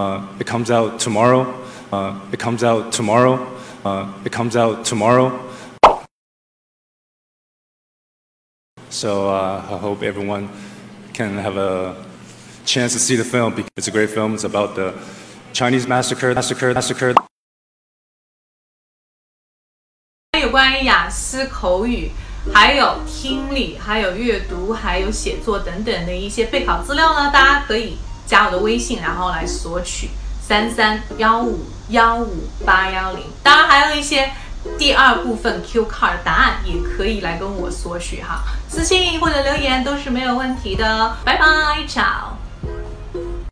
Uh, it comes out tomorrow. Uh, it comes out tomorrow. Uh, it comes out tomorrow. So uh, I hope everyone can have a chance to see the film. because It's a great film. It's about the Chinese massacre, massacre, massacre. 有关于雅思口语，还有听力，还有阅读，还有写作等等的一些备考资料呢，大家可以 加我的微信，然后来索取三三幺五幺五八幺零。当然还有一些第二部分 Q card 答案，也可以来跟我索取哈，私信或者留言都是没有问题的。拜拜，ciao。